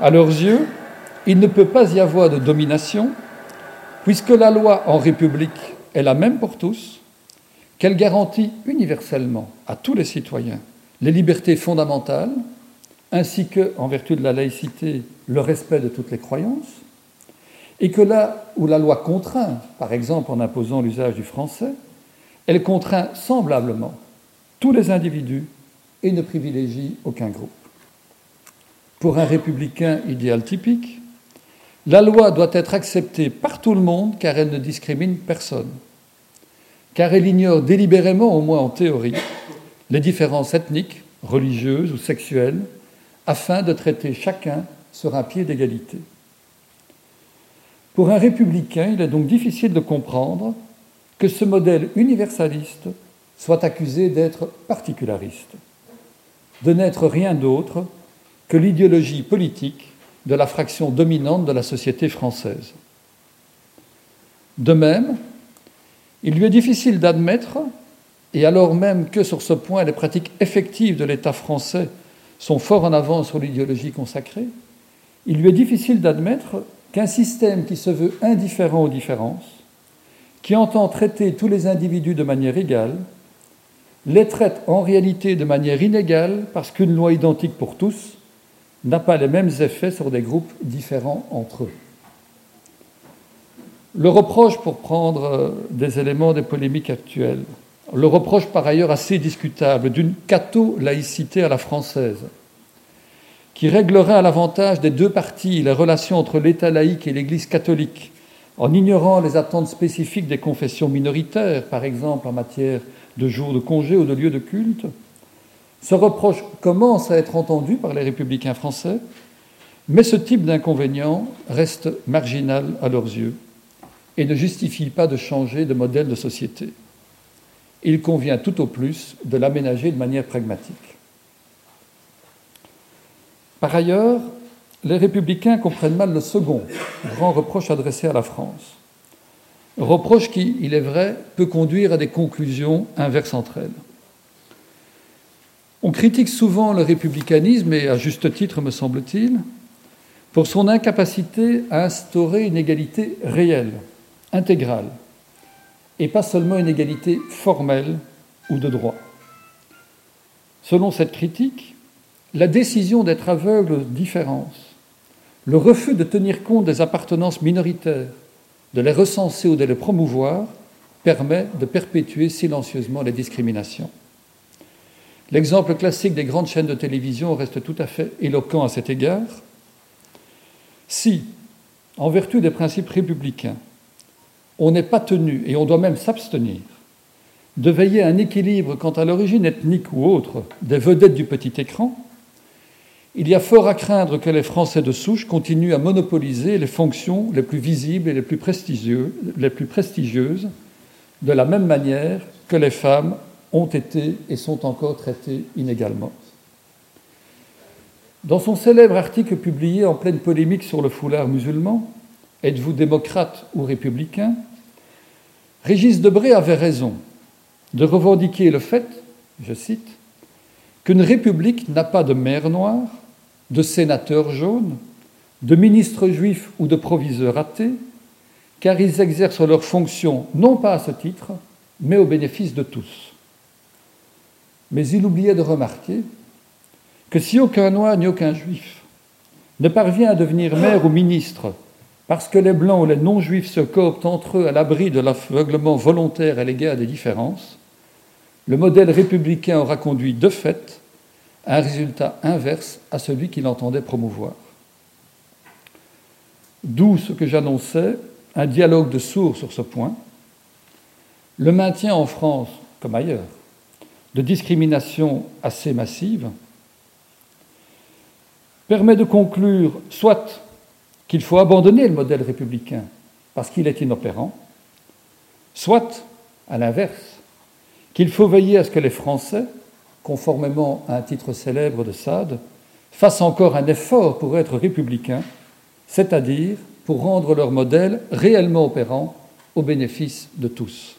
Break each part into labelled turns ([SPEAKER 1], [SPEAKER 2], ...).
[SPEAKER 1] À leurs yeux, il ne peut pas y avoir de domination, puisque la loi en République est la même pour tous, qu'elle garantit universellement à tous les citoyens les libertés fondamentales, ainsi que, en vertu de la laïcité, le respect de toutes les croyances, et que là où la loi contraint, par exemple en imposant l'usage du français, elle contraint semblablement tous les individus et ne privilégie aucun groupe. Pour un républicain idéal typique, la loi doit être acceptée par tout le monde car elle ne discrimine personne, car elle ignore délibérément, au moins en théorie, les différences ethniques, religieuses ou sexuelles, afin de traiter chacun sur un pied d'égalité. Pour un républicain, il est donc difficile de comprendre que ce modèle universaliste soit accusé d'être particulariste, de n'être rien d'autre que l'idéologie politique de la fraction dominante de la société française. De même, il lui est difficile d'admettre, et alors même que sur ce point les pratiques effectives de l'État français sont fort en avance sur l'idéologie consacrée, il lui est difficile d'admettre qu'un système qui se veut indifférent aux différences, qui entend traiter tous les individus de manière égale, les traite en réalité de manière inégale parce qu'une loi identique pour tous n'a pas les mêmes effets sur des groupes différents entre eux. Le reproche, pour prendre euh, des éléments des polémiques actuelles, le reproche par ailleurs assez discutable d'une catho-laïcité à la française, qui réglerait à l'avantage des deux parties les relations entre l'État laïque et l'Église catholique, en ignorant les attentes spécifiques des confessions minoritaires, par exemple en matière de jours de congé ou de lieux de culte, ce reproche commence à être entendu par les républicains français, mais ce type d'inconvénient reste marginal à leurs yeux et ne justifie pas de changer de modèle de société. Il convient tout au plus de l'aménager de manière pragmatique. Par ailleurs, les républicains comprennent mal le second grand reproche adressé à la France. Reproche qui, il est vrai, peut conduire à des conclusions inverses entre elles. On critique souvent le républicanisme, et à juste titre me semble-t-il, pour son incapacité à instaurer une égalité réelle, intégrale, et pas seulement une égalité formelle ou de droit. Selon cette critique, la décision d'être aveugle aux différences, le refus de tenir compte des appartenances minoritaires, de les recenser ou de les promouvoir, permet de perpétuer silencieusement les discriminations. L'exemple classique des grandes chaînes de télévision reste tout à fait éloquent à cet égard. Si, en vertu des principes républicains, on n'est pas tenu, et on doit même s'abstenir, de veiller à un équilibre quant à l'origine ethnique ou autre des vedettes du petit écran, il y a fort à craindre que les Français de souche continuent à monopoliser les fonctions les plus visibles et les plus, prestigieuses, de la même manière que les femmes ont été et sont encore traitées inégalement. Dans son célèbre article publié en pleine polémique sur le foulard musulman, Êtes-vous démocrate ou républicain? Régis Debré avait raison de revendiquer le fait, je cite, qu'une république n'a pas de mer noire, de sénateurs jaunes, de ministres juifs ou de proviseurs athées, car ils exercent leurs fonctions non pas à ce titre, mais au bénéfice de tous. Mais il oubliait de remarquer que si aucun noir ni aucun juif ne parvient à devenir maire ou ministre parce que les blancs ou les non-juifs se cooptent entre eux à l'abri de l'aveuglement volontaire à l'égard des différences, le modèle républicain aura conduit de fait un résultat inverse à celui qu'il entendait promouvoir. D'où ce que j'annonçais, un dialogue de sourds sur ce point, le maintien en France, comme ailleurs, de discrimination assez massive, permet de conclure soit qu'il faut abandonner le modèle républicain parce qu'il est inopérant, soit, à l'inverse, qu'il faut veiller à ce que les Français conformément à un titre célèbre de Sade, fassent encore un effort pour être républicains, c'est-à-dire pour rendre leur modèle réellement opérant au bénéfice de tous.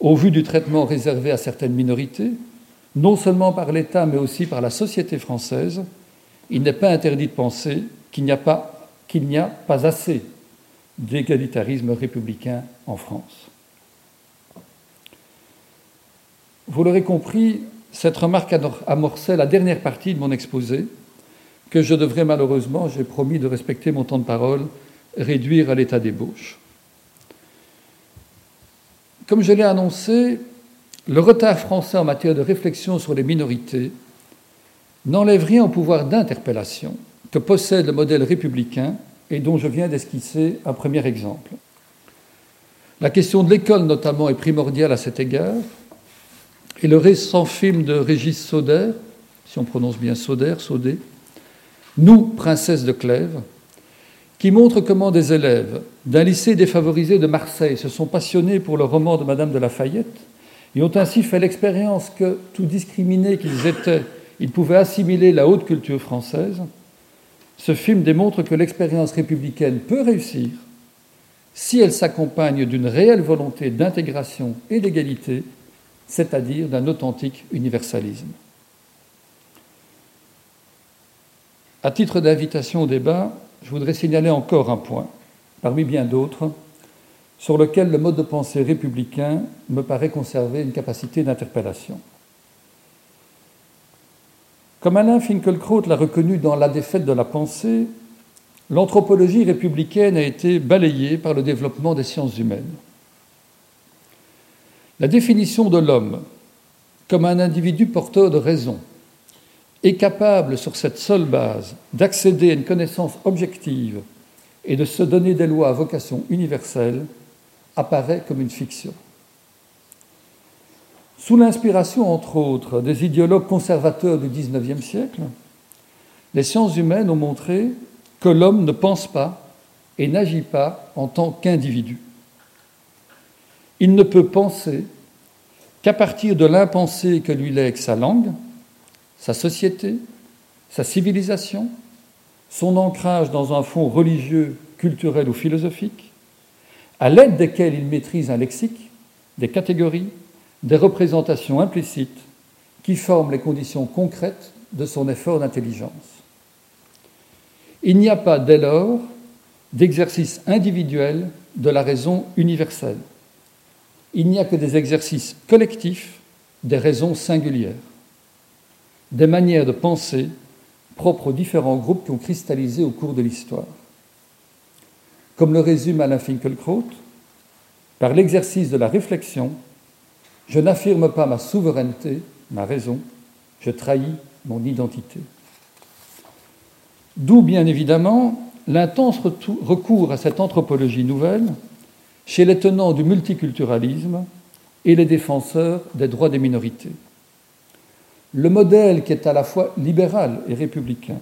[SPEAKER 1] Au vu du traitement réservé à certaines minorités, non seulement par l'État mais aussi par la société française, il n'est pas interdit de penser qu'il n'y a pas, assez d'égalitarisme républicain en France. Vous l'aurez compris, cette remarque amorçait la dernière partie de mon exposé, que je devrais malheureusement, j'ai promis de respecter mon temps de parole, réduire à l'état d'ébauche. Comme je l'ai annoncé, le retard français en matière de réflexion sur les minorités n'enlève rien au pouvoir d'interpellation que possède le modèle républicain et dont je viens d'esquisser un premier exemple. La question de l'école, notamment, est primordiale à cet égard, et le récent film de Régis Sauder, si on prononce bien Sauder, Saudet, Nous, princesse de Clèves, qui montre comment des élèves d'un lycée défavorisé de Marseille se sont passionnés pour le roman de Madame de Lafayette et ont ainsi fait l'expérience que, tout discriminés qu'ils étaient, ils pouvaient assimiler la haute culture française, ce film démontre que l'expérience républicaine peut réussir si elle s'accompagne d'une réelle volonté d'intégration et d'égalité, c'est-à-dire d'un authentique universalisme. À titre d'invitation au débat, je voudrais signaler encore un point, parmi bien d'autres, sur lequel le mode de pensée républicain me paraît conserver une capacité d'interpellation. Comme Alain Finkielkraut l'a reconnu dans La défaite de la pensée, l'anthropologie républicaine a été balayée par le développement des sciences humaines. La définition de l'homme comme un individu porteur de raison est capable, sur cette seule base, d'accéder à une connaissance objective et de se donner des lois à vocation universelle, apparaît comme une fiction. Sous l'inspiration, entre autres, des idéologues conservateurs du XIXe siècle, les sciences humaines ont montré que l'homme ne pense pas et n'agit pas en tant qu'individu. Il ne peut penser qu'à partir de l'impensé que lui lègue sa langue, sa société, sa civilisation, son ancrage dans un fond religieux, culturel ou philosophique, à l'aide desquels il maîtrise un lexique, des catégories, des représentations implicites qui forment les conditions concrètes de son effort d'intelligence. Il n'y a pas dès lors d'exercice individuel de la raison universelle. Il n'y a que des exercices collectifs des raisons singulières, des manières de penser propres aux différents groupes qui ont cristallisé au cours de l'histoire. Comme le résume Alain Finkielkraut, par l'exercice de la réflexion, je n'affirme pas ma souveraineté, ma raison, je trahis mon identité. D'où, bien évidemment, l'intense recours à cette anthropologie nouvelle chez les tenants du multiculturalisme et les défenseurs des droits des minorités. Le modèle qui est à la fois libéral et républicain,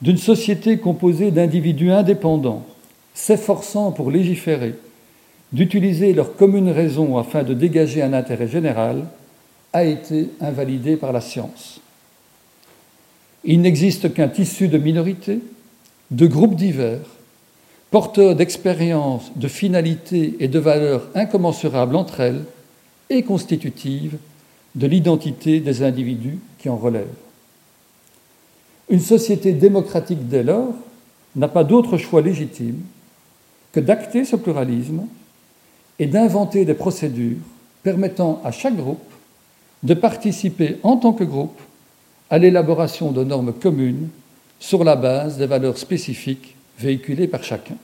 [SPEAKER 1] d'une société composée d'individus indépendants, s'efforçant pour légiférer d'utiliser leur commune raison afin de dégager un intérêt général a été invalidé par la science. Il n'existe qu'un tissu de minorités, de groupes divers, porteurs d'expériences, de finalités et de valeurs incommensurables entre elles et constitutives de l'identité des individus qui en relèvent. Une société démocratique dès lors n'a pas d'autre choix légitime que d'acter ce pluralisme et d'inventer des procédures permettant à chaque groupe de participer en tant que groupe à l'élaboration de normes communes sur la base des valeurs spécifiques véhiculées par chacun.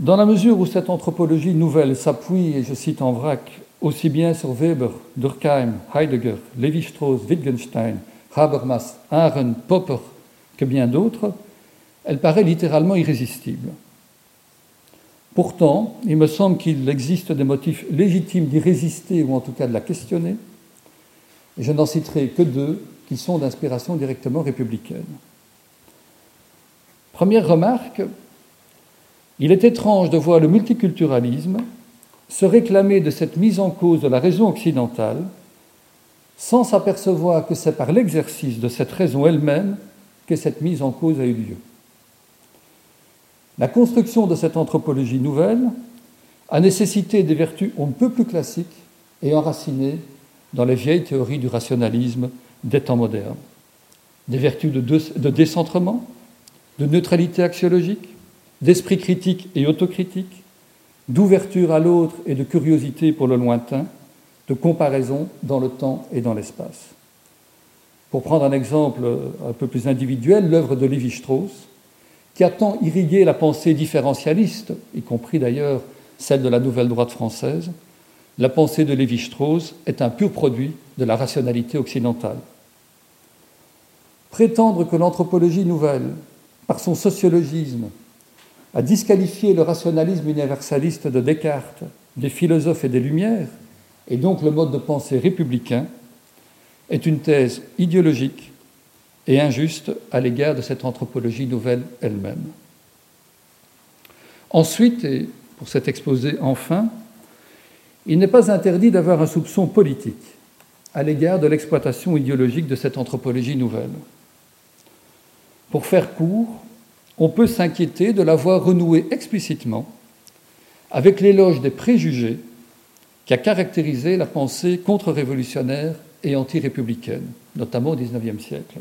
[SPEAKER 1] Dans la mesure où cette anthropologie nouvelle s'appuie, et je cite en vrac, aussi bien sur Weber, Durkheim, Heidegger, Lévi-Strauss, Wittgenstein, Habermas, Arendt, Popper que bien d'autres, elle paraît littéralement irrésistible. Pourtant, il me semble qu'il existe des motifs légitimes d'y résister ou en tout cas de la questionner. Je n'en citerai que deux qui sont d'inspiration directement républicaine. Première remarque, il est étrange de voir le multiculturalisme se réclamer de cette mise en cause de la raison occidentale sans s'apercevoir que c'est par l'exercice de cette raison elle-même que cette mise en cause a eu lieu. La construction de cette anthropologie nouvelle a nécessité des vertus on ne peut plus classiques et enracinées dans les vieilles théories du rationalisme des temps modernes. Des vertus de, de décentrement, de neutralité axiologique, d'esprit critique et autocritique, d'ouverture à l'autre et de curiosité pour le lointain, de comparaison dans le temps et dans l'espace. Pour prendre un exemple un peu plus individuel, l'œuvre de Lévi-Strauss, qui a tant irrigué la pensée différentialiste, y compris d'ailleurs celle de la nouvelle droite française, la pensée de Lévi-Strauss est un pur produit de la rationalité occidentale. Prétendre que l'anthropologie nouvelle, par son sociologisme, a disqualifié le rationalisme universaliste de Descartes, des philosophes et des Lumières, et donc le mode de pensée républicain, est une thèse idéologique et injuste à l'égard de cette anthropologie nouvelle elle-même. Ensuite, et pour cet exposé enfin, il n'est pas interdit d'avoir un soupçon politique à l'égard de l'exploitation idéologique de cette anthropologie nouvelle. Pour faire court, on peut s'inquiéter de la voir renouer explicitement avec l'éloge des préjugés qui a caractérisé la pensée contre-révolutionnaire et anti-républicaine, notamment au XIXe siècle.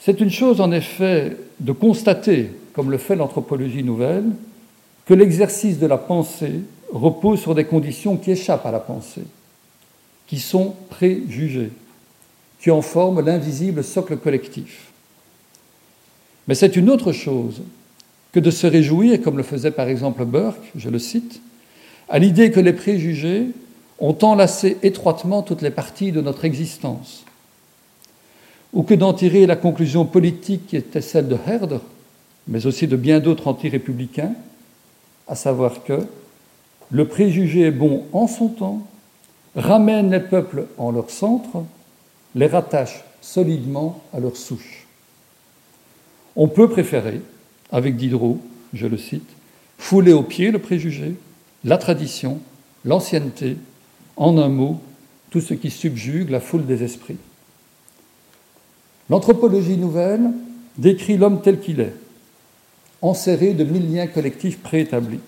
[SPEAKER 1] C'est une chose, en effet, de constater, comme le fait l'anthropologie nouvelle, que l'exercice de la pensée repose sur des conditions qui échappent à la pensée, qui sont préjugées, qui en forment l'invisible socle collectif. Mais c'est une autre chose que de se réjouir, comme le faisait par exemple Burke, je le cite, à l'idée que les préjugés ont enlacé étroitement toutes les parties de notre existence, ou que d'en tirer la conclusion politique qui était celle de Herder, mais aussi de bien d'autres anti-républicains, à savoir que le préjugé est bon en son temps, ramène les peuples en leur centre, les rattache solidement à leur souche. On peut préférer, avec Diderot, je le cite, fouler au pied le préjugé, la tradition, l'ancienneté, en un mot, tout ce qui subjugue la foule des esprits. L'anthropologie nouvelle décrit l'homme tel qu'il est, enserré de mille liens collectifs préétablis.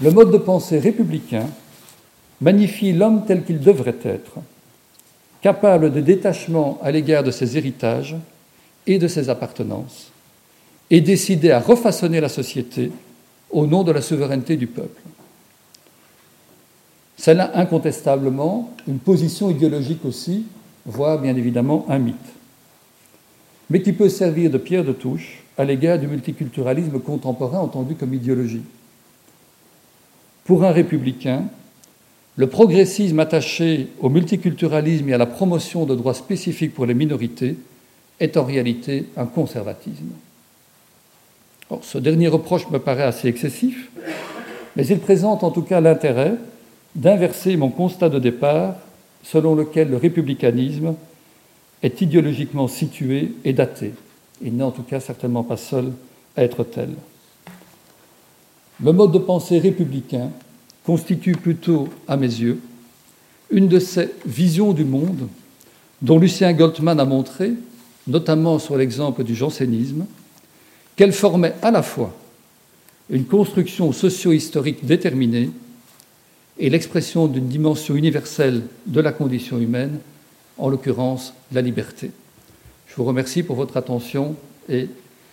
[SPEAKER 1] Le mode de pensée républicain magnifie l'homme tel qu'il devrait être, capable de détachement à l'égard de ses héritages et de ses appartenances, et décidé à refaçonner la société au nom de la souveraineté du peuple. C'est là incontestablement une position idéologique aussi, voire bien évidemment un mythe, mais qui peut servir de pierre de touche à l'égard du multiculturalisme contemporain entendu comme idéologie. Pour un républicain, le progressisme attaché au multiculturalisme et à la promotion de droits spécifiques pour les minorités est en réalité un conservatisme. ce dernier reproche me paraît assez excessif, mais il présente en tout cas l'intérêt d'inverser mon constat de départ selon lequel le républicanisme est idéologiquement situé et daté. Il n'est en tout cas certainement pas seul à être tel. Le mode de pensée républicain constitue plutôt, à mes yeux, une de ces visions du monde dont Lucien Goldman a montré, notamment sur l'exemple du jansénisme, qu'elle formait à la fois une construction socio-historique déterminée et l'expression d'une dimension universelle de la condition humaine, en l'occurrence la liberté. Je vous remercie pour votre attention et